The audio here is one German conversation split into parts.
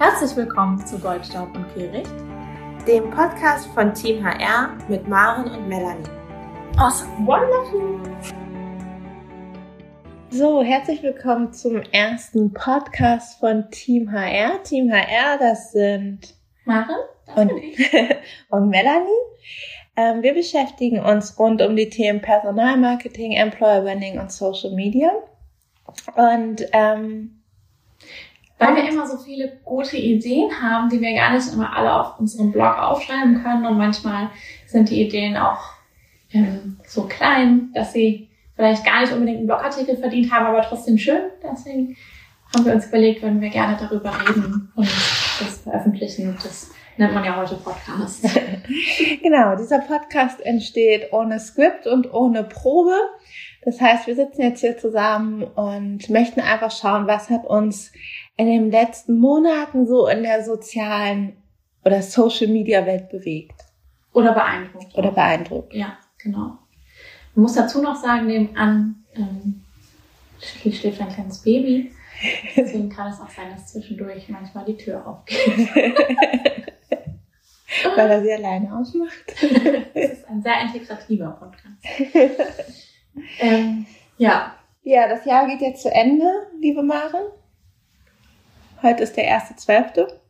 Herzlich willkommen zu Goldstaub und Kehricht, dem Podcast von Team HR mit Maren und Melanie. Awesome, wonderful! So, herzlich willkommen zum ersten Podcast von Team HR. Team HR, das sind Maren und, und Melanie. Ähm, wir beschäftigen uns rund um die Themen Personalmarketing, Employer Branding und Social Media. Und ähm, weil wir immer so viele gute Ideen haben, die wir gar nicht immer alle auf unserem Blog aufschreiben können. Und manchmal sind die Ideen auch ähm, so klein, dass sie vielleicht gar nicht unbedingt einen Blogartikel verdient haben, aber trotzdem schön. Deswegen haben wir uns überlegt, würden wir gerne darüber reden und das veröffentlichen. Das nennt man ja heute Podcast. genau, dieser Podcast entsteht ohne Skript und ohne Probe. Das heißt, wir sitzen jetzt hier zusammen und möchten einfach schauen, was hat uns in den letzten Monaten so in der sozialen oder Social Media Welt bewegt. Oder beeindruckt. Oder beeindruckt. Ja, genau. Man muss dazu noch sagen, nebenan ähm, hier schläft ein kleines Baby. Deswegen kann es auch sein, dass zwischendurch manchmal die Tür aufgeht. Weil er sie alleine ausmacht. Es ist ein sehr integrativer Podcast. ähm, ja. Ja, das Jahr geht jetzt zu Ende, liebe Maren. Heute ist der erste Zwölfte.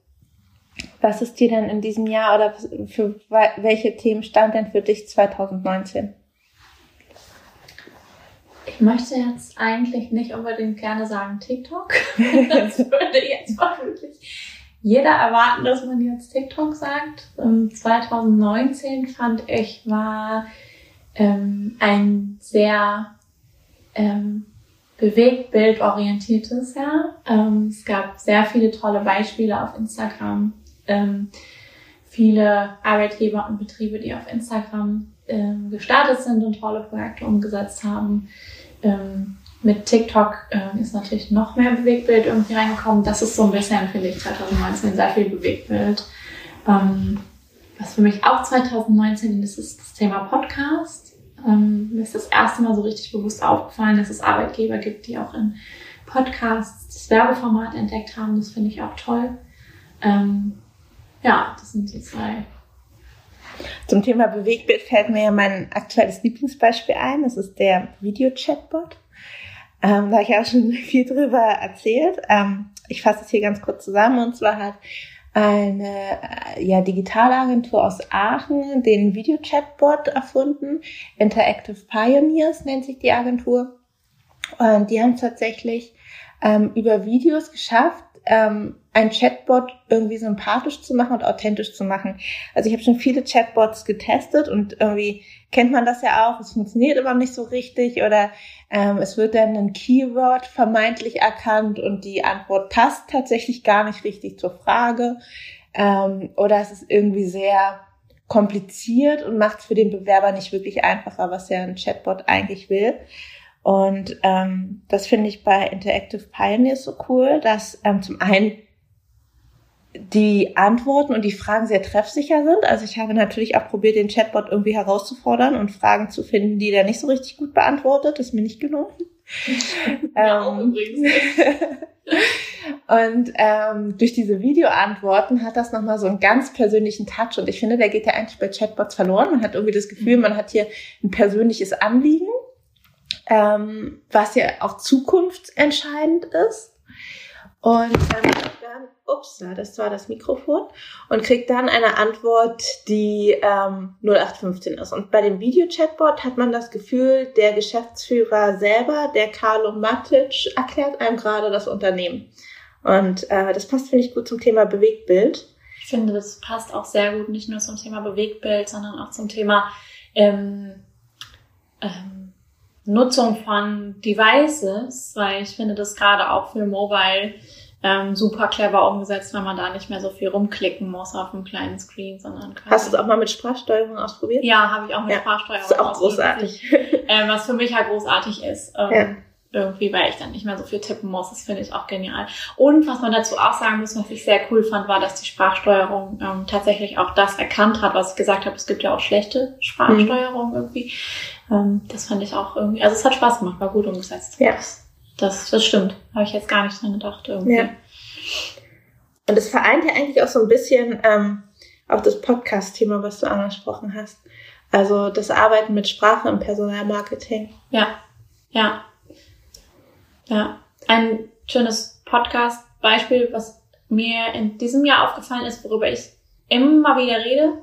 Was ist dir denn in diesem Jahr oder für welche Themen stand denn für dich 2019? Ich möchte jetzt eigentlich nicht unbedingt gerne sagen TikTok. das würde jetzt vermutlich jeder erwarten, dass man jetzt TikTok sagt. 2019 fand ich war ähm, ein sehr ähm, bewegtbildorientiertes Jahr. Ähm, es gab sehr viele tolle Beispiele auf Instagram. Ähm, viele Arbeitgeber und Betriebe, die auf Instagram ähm, gestartet sind und tolle Projekte umgesetzt haben. Ähm, mit TikTok äh, ist natürlich noch mehr Bewegtbild irgendwie reingekommen. Das ist so ein bisschen, finde ich, 2019 sehr viel Bewegtbild. Ähm, was für mich auch 2019 ist, ist das Thema Podcast. Ähm, mir ist das erste Mal so richtig bewusst aufgefallen, dass es Arbeitgeber gibt, die auch in Podcasts das Werbeformat entdeckt haben. Das finde ich auch toll. Ähm, ja, das sind die zwei. Zum Thema Bewegtbild fällt mir ja mein aktuelles Lieblingsbeispiel ein. Das ist der Video-Chatbot. Ähm, da habe ich auch schon viel drüber erzählt. Ähm, ich fasse es hier ganz kurz zusammen. Und zwar hat eine ja, Digitalagentur aus Aachen den Video-Chatbot erfunden. Interactive Pioneers nennt sich die Agentur. Und die haben tatsächlich ähm, über Videos geschafft, ähm, ein Chatbot irgendwie sympathisch zu machen und authentisch zu machen. Also ich habe schon viele Chatbots getestet und irgendwie kennt man das ja auch, es funktioniert aber nicht so richtig oder ähm, es wird dann ein Keyword vermeintlich erkannt und die Antwort passt tatsächlich gar nicht richtig zur Frage ähm, oder es ist irgendwie sehr kompliziert und macht es für den Bewerber nicht wirklich einfacher, was ja ein Chatbot eigentlich will. Und ähm, das finde ich bei Interactive Pioneers so cool, dass ähm, zum einen die Antworten und die Fragen sehr treffsicher sind. Also ich habe natürlich auch probiert, den Chatbot irgendwie herauszufordern und Fragen zu finden, die der nicht so richtig gut beantwortet. Das ist mir nicht gelungen. Ja, ähm, übrigens. und ähm, durch diese Videoantworten hat das nochmal so einen ganz persönlichen Touch. Und ich finde, der geht ja eigentlich bei Chatbots verloren. Man hat irgendwie das Gefühl, man hat hier ein persönliches Anliegen ähm, was ja auch zukunftsentscheidend ist. Und ähm, dann, ups, das war das Mikrofon, und kriegt dann eine Antwort, die ähm, 0815 ist. Und bei dem Video-Chatbot hat man das Gefühl, der Geschäftsführer selber, der Carlo Matic, erklärt einem gerade das Unternehmen. Und äh, das passt, finde ich, gut zum Thema Bewegtbild. Ich finde, das passt auch sehr gut, nicht nur zum Thema Bewegtbild, sondern auch zum Thema ähm, ähm, Nutzung von Devices, weil ich finde das gerade auch für Mobile ähm, super clever umgesetzt, weil man da nicht mehr so viel rumklicken muss auf einem kleinen Screen, sondern kann Hast du es auch mal mit Sprachsteuerung ausprobiert? Ja, habe ich auch mit ja, Sprachsteuerung ausprobiert. Ist auch großartig. ähm, was für mich ja großartig ist. Ähm, ja irgendwie, weil ich dann nicht mehr so viel tippen muss. Das finde ich auch genial. Und was man dazu auch sagen muss, was ich sehr cool fand, war, dass die Sprachsteuerung ähm, tatsächlich auch das erkannt hat, was ich gesagt habe. Es gibt ja auch schlechte Sprachsteuerung mhm. irgendwie. Ähm, das fand ich auch irgendwie, also es hat Spaß gemacht, war gut umgesetzt. Ja. Das, das, das stimmt. Habe ich jetzt gar nicht dran gedacht irgendwie. Ja. Und es vereint ja eigentlich auch so ein bisschen ähm, auch das Podcast-Thema, was du angesprochen hast. Also das Arbeiten mit Sprache im Personalmarketing. Ja, ja, ja. Ein schönes Podcast-Beispiel, was mir in diesem Jahr aufgefallen ist, worüber ich immer wieder rede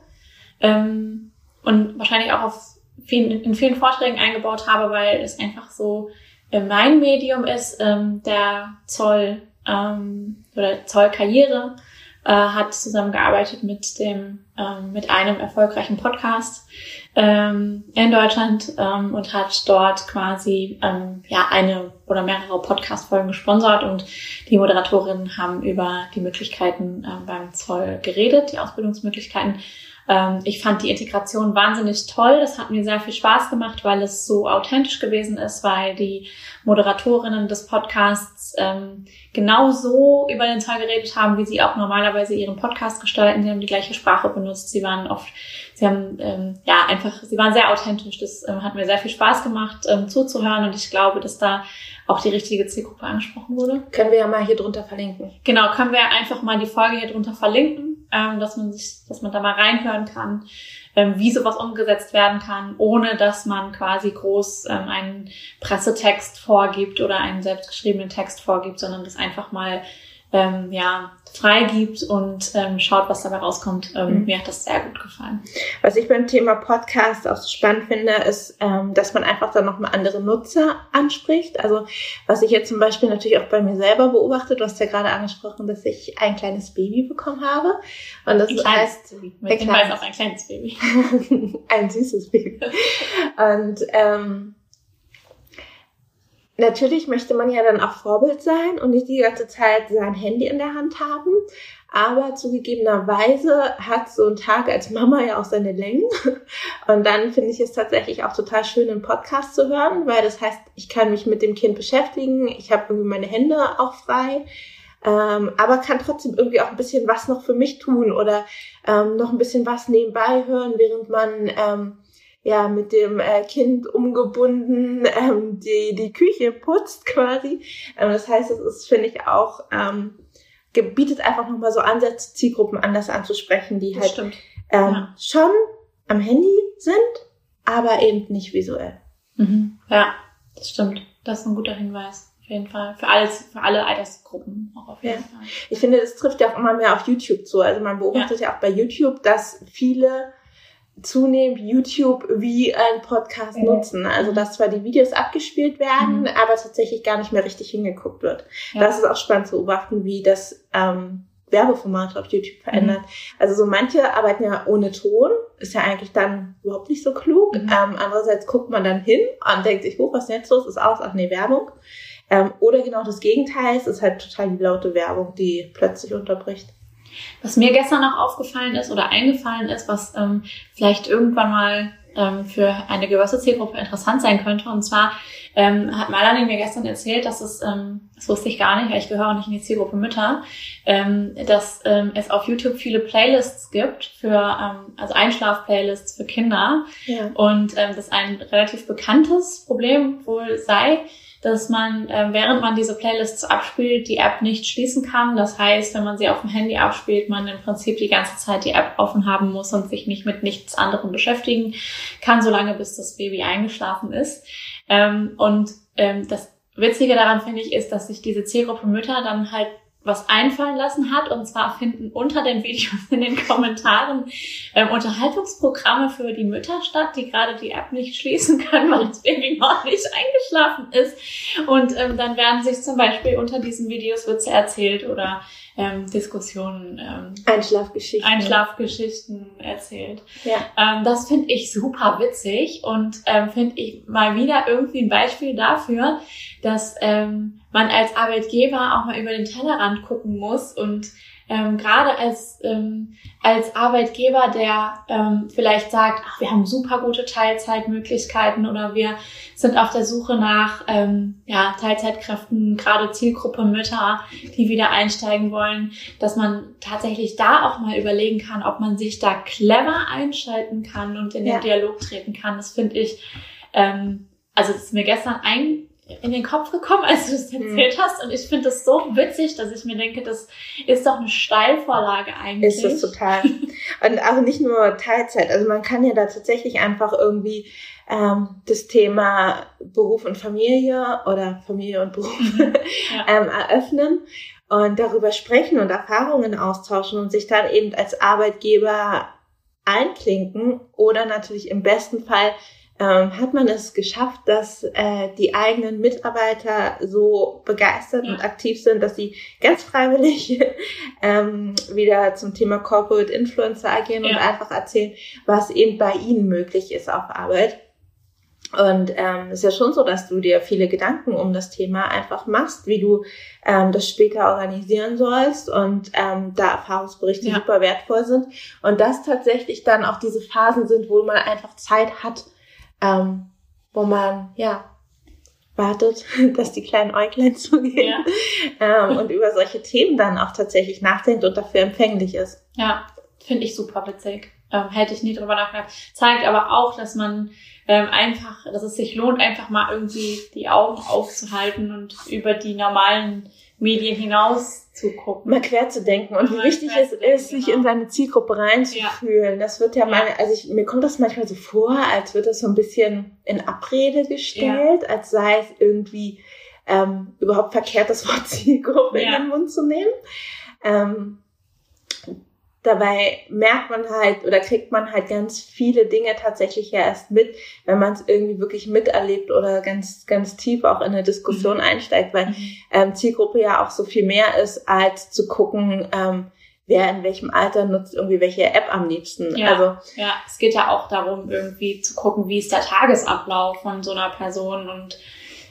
ähm, und wahrscheinlich auch auf vielen, in vielen Vorträgen eingebaut habe, weil es einfach so äh, mein Medium ist, ähm, der Zoll ähm, oder Zollkarriere äh, hat zusammengearbeitet mit dem ähm, mit einem erfolgreichen Podcast ähm, in Deutschland ähm, und hat dort quasi ähm, ja eine oder mehrere Podcast-Folgen gesponsert und die Moderatorinnen haben über die Möglichkeiten äh, beim Zoll geredet, die Ausbildungsmöglichkeiten ähm, ich fand die Integration wahnsinnig toll. Das hat mir sehr viel Spaß gemacht, weil es so authentisch gewesen ist, weil die Moderatorinnen des Podcasts ähm, genau so über den Zoll geredet haben, wie sie auch normalerweise ihren Podcast gestalten. Sie haben die gleiche Sprache benutzt. Sie waren oft, sie haben ähm, ja einfach, sie waren sehr authentisch. Das hat mir sehr viel Spaß gemacht, zuzuhören und ich glaube, dass da auch die richtige Zielgruppe angesprochen wurde. Können wir ja mal hier drunter verlinken. Genau, können wir einfach mal die Folge hier drunter verlinken, ähm, dass man sich, dass man da mal reinhören kann, ähm, wie sowas umgesetzt werden kann, ohne dass man quasi groß ähm, einen Pressetext vorgibt oder einen selbstgeschriebenen Text vorgibt, sondern das einfach mal ähm, ja, freigibt und ähm, schaut, was dabei rauskommt. Ähm, mhm. Mir hat das sehr gut gefallen. Was ich beim Thema Podcast auch so spannend finde, ist, ähm, dass man einfach dann nochmal andere Nutzer anspricht. Also was ich jetzt zum Beispiel natürlich auch bei mir selber beobachte, du hast ja gerade angesprochen, dass ich ein kleines Baby bekommen habe. Und das ein heißt, Baby. Mit dem kleines, auch ein kleines Baby. ein süßes Baby. Und ähm, Natürlich möchte man ja dann auch Vorbild sein und nicht die ganze Zeit sein Handy in der Hand haben. Aber zugegebenerweise hat so ein Tag als Mama ja auch seine Längen. Und dann finde ich es tatsächlich auch total schön, einen Podcast zu hören, weil das heißt, ich kann mich mit dem Kind beschäftigen. Ich habe irgendwie meine Hände auch frei. Ähm, aber kann trotzdem irgendwie auch ein bisschen was noch für mich tun oder ähm, noch ein bisschen was nebenbei hören, während man ähm, ja mit dem äh, Kind umgebunden ähm, die die Küche putzt quasi. Ähm, das heißt, es ist finde ich auch ähm, gebietet einfach nochmal so Ansätze, Zielgruppen anders anzusprechen, die das halt ähm, ja. schon am Handy sind, aber eben nicht visuell. Mhm. Ja, das stimmt. Das ist ein guter Hinweis. Auf jeden Fall. Für alles, für alle Altersgruppen auch auf jeden ja. Fall. Ich finde, das trifft ja auch immer mehr auf YouTube zu. Also man beobachtet ja, ja auch bei YouTube, dass viele zunehmend YouTube wie ein Podcast mhm. nutzen. Also dass zwar die Videos abgespielt werden, mhm. aber tatsächlich gar nicht mehr richtig hingeguckt wird. Ja. Das ist auch spannend zu beobachten, wie das ähm, Werbeformat auf YouTube verändert. Mhm. Also so manche arbeiten ja ohne Ton, ist ja eigentlich dann überhaupt nicht so klug. Mhm. Ähm, andererseits guckt man dann hin und denkt sich, hoch, was ist jetzt los? Ist aus, ach nee, Werbung. Ähm, oder genau das Gegenteil, es ist halt total die laute Werbung, die plötzlich unterbricht. Was mir gestern noch aufgefallen ist oder eingefallen ist, was ähm, vielleicht irgendwann mal ähm, für eine gewisse Zielgruppe interessant sein könnte. Und zwar ähm, hat Melanie mir gestern erzählt, dass es, ähm, das wusste ich gar nicht, weil ich gehöre auch nicht in die Zielgruppe Mütter, ähm, dass ähm, es auf YouTube viele Playlists gibt für, ähm, also Einschlaf-Playlists für Kinder. Ja. Und ähm, das ein relativ bekanntes Problem wohl sei, dass man, äh, während man diese Playlists abspielt, die App nicht schließen kann. Das heißt, wenn man sie auf dem Handy abspielt, man im Prinzip die ganze Zeit die App offen haben muss und sich nicht mit nichts anderem beschäftigen kann, solange bis das Baby eingeschlafen ist. Ähm, und ähm, das Witzige daran finde ich ist, dass sich diese Zielgruppe Mütter dann halt was einfallen lassen hat. Und zwar finden unter den Videos in den Kommentaren ähm, Unterhaltungsprogramme für die Mütter statt, die gerade die App nicht schließen können, weil das Baby noch nicht eingeschlafen ist. Und ähm, dann werden sich zum Beispiel unter diesen Videos Witze erzählt oder ähm, Diskussionen, ähm, Einschlafgeschichten, Einschlafgeschichten erzählt. Ja. Ähm, das finde ich super witzig und ähm, finde ich mal wieder irgendwie ein Beispiel dafür, dass ähm, man als Arbeitgeber auch mal über den Tellerrand gucken muss und ähm, gerade als, ähm, als Arbeitgeber, der ähm, vielleicht sagt, ach, wir haben super gute Teilzeitmöglichkeiten oder wir sind auf der Suche nach ähm, ja, Teilzeitkräften, gerade Zielgruppe Mütter, die wieder einsteigen wollen, dass man tatsächlich da auch mal überlegen kann, ob man sich da clever einschalten kann und in den ja. Dialog treten kann. Das finde ich, ähm, also das ist mir gestern ein in den Kopf gekommen, als du Mhm. erzählt hast. Und ich finde das so witzig, dass ich mir denke, das ist doch eine Steilvorlage eigentlich. Ist das total. Und auch nicht nur Teilzeit. Also man kann ja da tatsächlich einfach irgendwie ähm, das Thema Beruf und Familie oder Familie und Beruf Ja. ähm, eröffnen und darüber sprechen und Erfahrungen austauschen und sich dann eben als Arbeitgeber einklinken oder natürlich im besten Fall ähm, hat man es geschafft, dass äh, die eigenen Mitarbeiter so begeistert Ja. und aktiv sind, dass sie ganz freiwillig ähm, wieder zum Thema Corporate Influencer agieren und Ja. einfach erzählen, was eben bei ihnen möglich ist auf Arbeit. Und ähm, es ist ja schon so, dass du dir viele Gedanken um das Thema einfach machst, wie du ähm, das später organisieren sollst und ähm, da Erfahrungsberichte Ja. super wertvoll sind und das tatsächlich dann auch diese Phasen sind, wo man einfach Zeit hat, ähm, wo man ja wartet, dass die kleinen Äuglein zugehen Ja. ähm, und über solche Themen dann auch tatsächlich nachdenkt und dafür empfänglich ist. Ja, finde ich super witzig. Ähm, hätte ich nie drüber nachgedacht. Zeigt aber auch, dass man ähm, einfach, dass es sich lohnt, einfach mal irgendwie die Augen aufzuhalten und über die normalen Medien hinaus zu gucken. mal quer zu denken und wie Mal wichtig es ist, sich genau. in seine Zielgruppe reinzufühlen. Das wird ja Ja. meine, also ich, mir kommt das manchmal so vor, als wird das so ein bisschen in Abrede gestellt, als sei es irgendwie ähm, überhaupt verkehrt, das Wort Zielgruppe Ja. in den Mund zu nehmen. Ähm, dabei merkt man halt oder kriegt man halt ganz viele Dinge tatsächlich ja erst mit, wenn man es irgendwie wirklich miterlebt oder ganz, ganz tief auch in eine Diskussion einsteigt, weil ähm, Zielgruppe ja auch so viel mehr ist, als zu gucken, ähm, wer in welchem Alter nutzt irgendwie welche App am liebsten. Ja. Also Ja, es geht ja auch darum, irgendwie zu gucken, wie ist der Tagesablauf von so einer Person und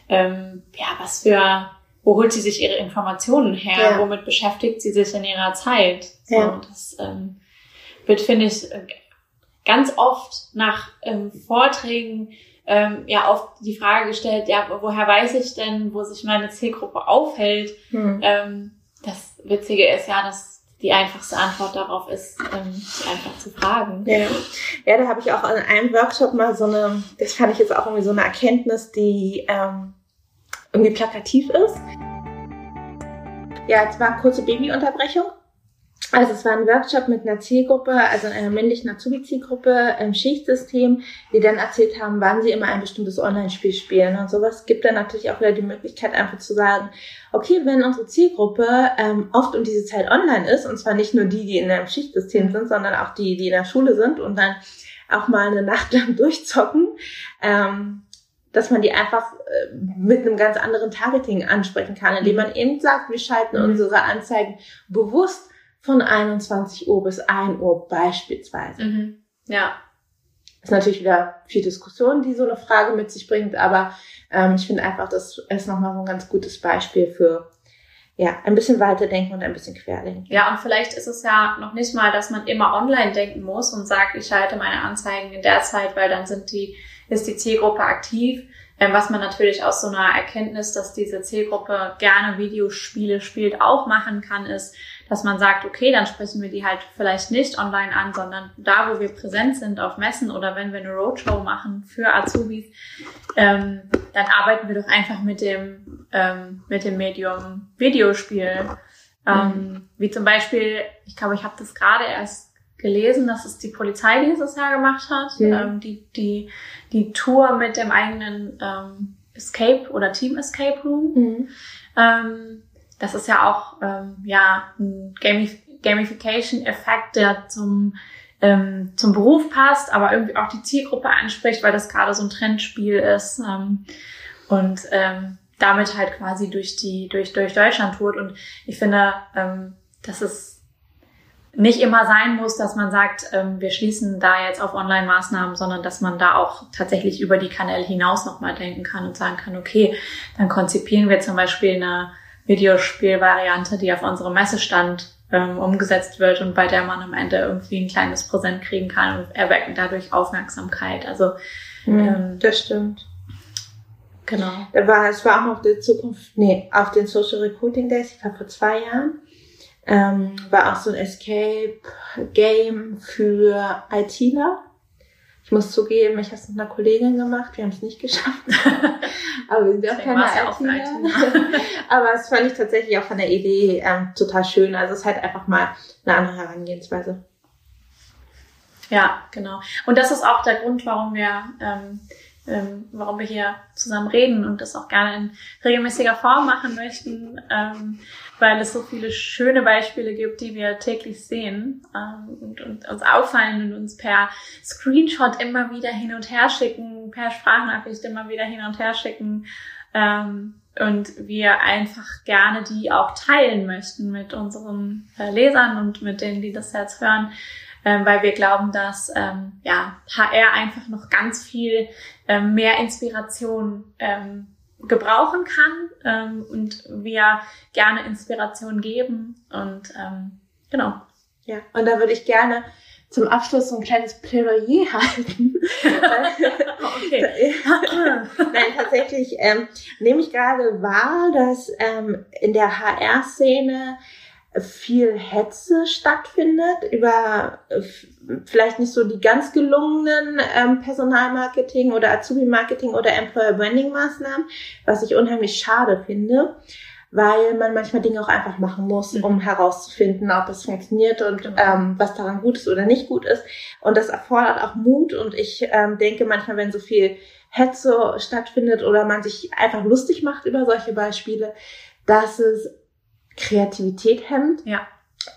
ähm, ja, was für, wo holt sie sich ihre Informationen her, Ja. womit beschäftigt sie sich in ihrer Zeit. So, Ja. Das ähm, wird, finde ich, äh, ganz oft nach ähm, Vorträgen ähm, ja oft die Frage gestellt, ja, woher weiß ich denn, wo sich meine Zielgruppe aufhält? hm. Ähm, das Witzige ist ja, dass die einfachste Antwort darauf ist, ähm, einfach zu fragen. Ja, ja da habe ich auch in einem Workshop mal so eine, das fand ich jetzt auch irgendwie so eine Erkenntnis, die ähm, irgendwie plakativ ist. Ja, jetzt war eine kurze Babyunterbrechung. Also es war ein Workshop mit einer Zielgruppe, also einer männlichen Azubi-Zielgruppe im Schichtsystem, die dann erzählt haben, wann sie immer ein bestimmtes Online-Spiel spielen. Und sowas gibt dann natürlich auch wieder die Möglichkeit, einfach zu sagen, okay, wenn unsere Zielgruppe ähm, oft um diese Zeit online ist, und zwar nicht nur die, die in einem Schichtsystem sind, sondern auch die, die in der Schule sind und dann auch mal eine Nacht lang durchzocken, ähm, dass man die einfach äh, mit einem ganz anderen Targeting ansprechen kann, indem man eben sagt, wir schalten Mhm. unsere Anzeigen bewusst von 21 Uhr bis 1 Uhr beispielsweise. Mhm. Ja, ist natürlich wieder viel Diskussion, die so eine Frage mit sich bringt, aber ähm, ich finde einfach, das ist nochmal so ein ganz gutes Beispiel für ja, ein bisschen weiterdenken und ein bisschen querdenken. Ja, und vielleicht ist es ja noch nicht mal, dass man immer online denken muss und sagt, ich schalte meine Anzeigen in der Zeit, weil dann sind die, ist die Zielgruppe aktiv. Ähm, was man natürlich aus so einer Erkenntnis, dass diese Zielgruppe gerne Videospiele spielt, auch machen kann, ist, dass man sagt, okay, dann sprechen wir die halt vielleicht nicht online an, sondern da, wo wir präsent sind auf Messen oder wenn wir eine Roadshow machen für Azubis, ähm, dann arbeiten wir doch einfach mit dem, ähm, mit dem Medium Videospiel. Ähm, wie zum Beispiel, ich glaube, ich habe das gerade erst gelesen, dass es die Polizei dieses Jahr gemacht hat, Mhm. ähm, die, die, die Tour mit dem eigenen ähm, Escape oder Team Escape Room. Ähm, das ist ja auch ähm, ja, ein Gamif Gamification-Effekt, der zum, ähm, zum Beruf passt, aber irgendwie auch die Zielgruppe anspricht, weil das gerade so ein Trendspiel ist ähm, und damit halt quasi durch die durch durch Deutschland tourt. Und ich finde, dass es nicht immer sein muss, dass man sagt, ähm, wir schließen da jetzt auf Online-Maßnahmen, sondern dass man da auch tatsächlich über die Kanäle hinaus nochmal denken kann und sagen kann, okay, dann konzipieren wir zum Beispiel eine Videospielvariante, die auf unserem Messestand ähm, umgesetzt wird und bei der man am Ende irgendwie ein kleines Präsent kriegen kann und erwecken dadurch Aufmerksamkeit. Also ähm, das stimmt. genau. War, es war auch noch die Zukunft, nee, auf den Social Recruiting Days, ich glaube vor zwei Jahren, ähm, war auch so ein Escape Game für ITler. Ich muss zugeben, ich habe es mit einer Kollegin gemacht, wir haben es nicht geschafft. Aber wir sind auch keine ITler. Aber es fand ich tatsächlich auch von der Idee ähm, total schön. Also es ist halt einfach mal eine andere Herangehensweise. Ja, genau. Und das ist auch der Grund, warum wir ähm, ähm, warum wir hier zusammen reden und das auch gerne in regelmäßiger Form machen möchten, ähm, weil es so viele schöne Beispiele gibt, die wir täglich sehen ähm, und, und, uns auffallen und uns per Screenshot immer wieder hin und her schicken, per Sprachnachricht immer wieder hin und her schicken ähm, und wir einfach gerne die auch teilen möchten mit unseren äh, Lesern und mit denen, die das jetzt hören ähm, weil wir glauben, dass ähm, ja, HR einfach noch ganz viel ähm, mehr Inspiration ähm, gebrauchen kann ähm, und wir gerne Inspiration geben und ähm, genau. Ja, und da würde ich gerne zum Abschluss so ein kleines Plädoyer halten. okay. Nein, tatsächlich ähm, nehme ich gerade wahr, dass ähm, in der HR-Szene viel Hetze stattfindet über äh, vielleicht nicht so die ganz gelungenen ähm, Personalmarketing oder Azubi-Marketing oder Employer-Branding-Maßnahmen, was ich unheimlich schade finde, weil man manchmal Dinge auch einfach machen muss, mhm. um herauszufinden, ob es funktioniert und genau. ähm, was daran gut ist oder nicht gut ist. Und das erfordert auch Mut und ich ähm, denke manchmal, wenn so viel Hetze stattfindet oder man sich einfach lustig macht über solche Beispiele, dass es Kreativität hemmt. Ja.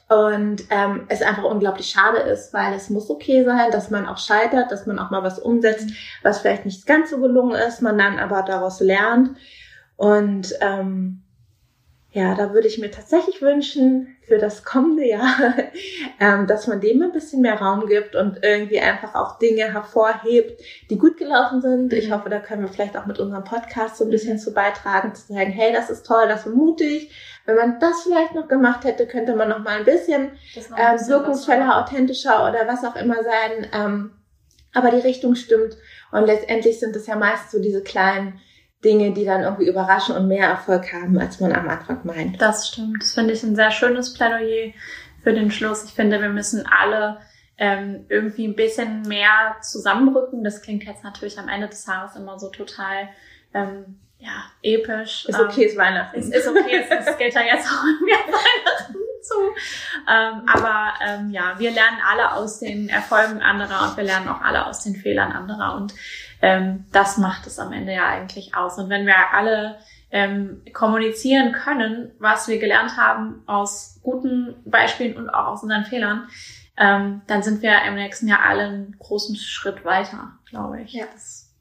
Und ähm, es einfach unglaublich schade ist, weil es muss okay sein, dass man auch scheitert, dass man auch mal was umsetzt, was vielleicht nicht ganz so gelungen ist, man dann aber daraus lernt. Und ähm, ja, da würde ich mir tatsächlich wünschen für das kommende Jahr, ähm, dass man dem ein bisschen mehr Raum gibt und irgendwie einfach auch Dinge hervorhebt, die gut gelaufen sind. Ich mhm. hoffe, da können wir vielleicht auch mit unserem Podcast so ein bisschen zu beitragen, zu sagen, hey, das ist toll, das ist mutig. Wenn man das vielleicht noch gemacht hätte, könnte man noch mal ein bisschen, ein bisschen ähm, wirkungsvoller, authentischer oder was auch immer sein. Ähm, aber die Richtung stimmt. Und letztendlich sind es ja meist so diese kleinen Dinge, die dann irgendwie überraschen und mehr Erfolg haben, als man am Anfang meint. Das stimmt. Das finde ich ein sehr schönes Plädoyer für den Schluss. Ich finde, wir müssen alle ähm, irgendwie ein bisschen mehr zusammenrücken. Das klingt jetzt natürlich am Ende des Tages immer so total ähm, ja, episch. Ist okay, ähm, ist Weihnachten. Ist, ist okay, es, es geht ja jetzt auch mehr Weihnachten zu. Ähm, aber ähm, ja, wir lernen alle aus den Erfolgen anderer und wir lernen auch alle aus den Fehlern anderer. Und ähm, das macht es am Ende ja eigentlich aus. Und wenn wir alle ähm, kommunizieren können, was wir gelernt haben aus guten Beispielen und auch aus unseren Fehlern, ähm, dann sind wir im nächsten Jahr alle einen großen Schritt weiter, glaube ich. Ja. Das,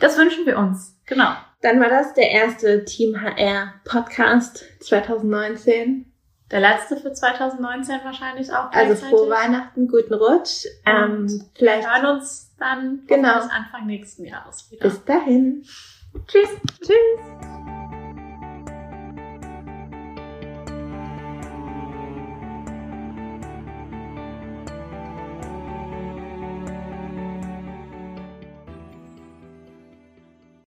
das wünschen wir uns. Genau. Dann war das der erste Team HR Podcast 2019. Der letzte für 2019 wahrscheinlich auch. Also frohe Weihnachten, guten Rutsch. Ähm, vielleicht wir hören uns dann genau. Anfang nächsten Jahres wieder. Bis dahin. Tschüss. Tschüss.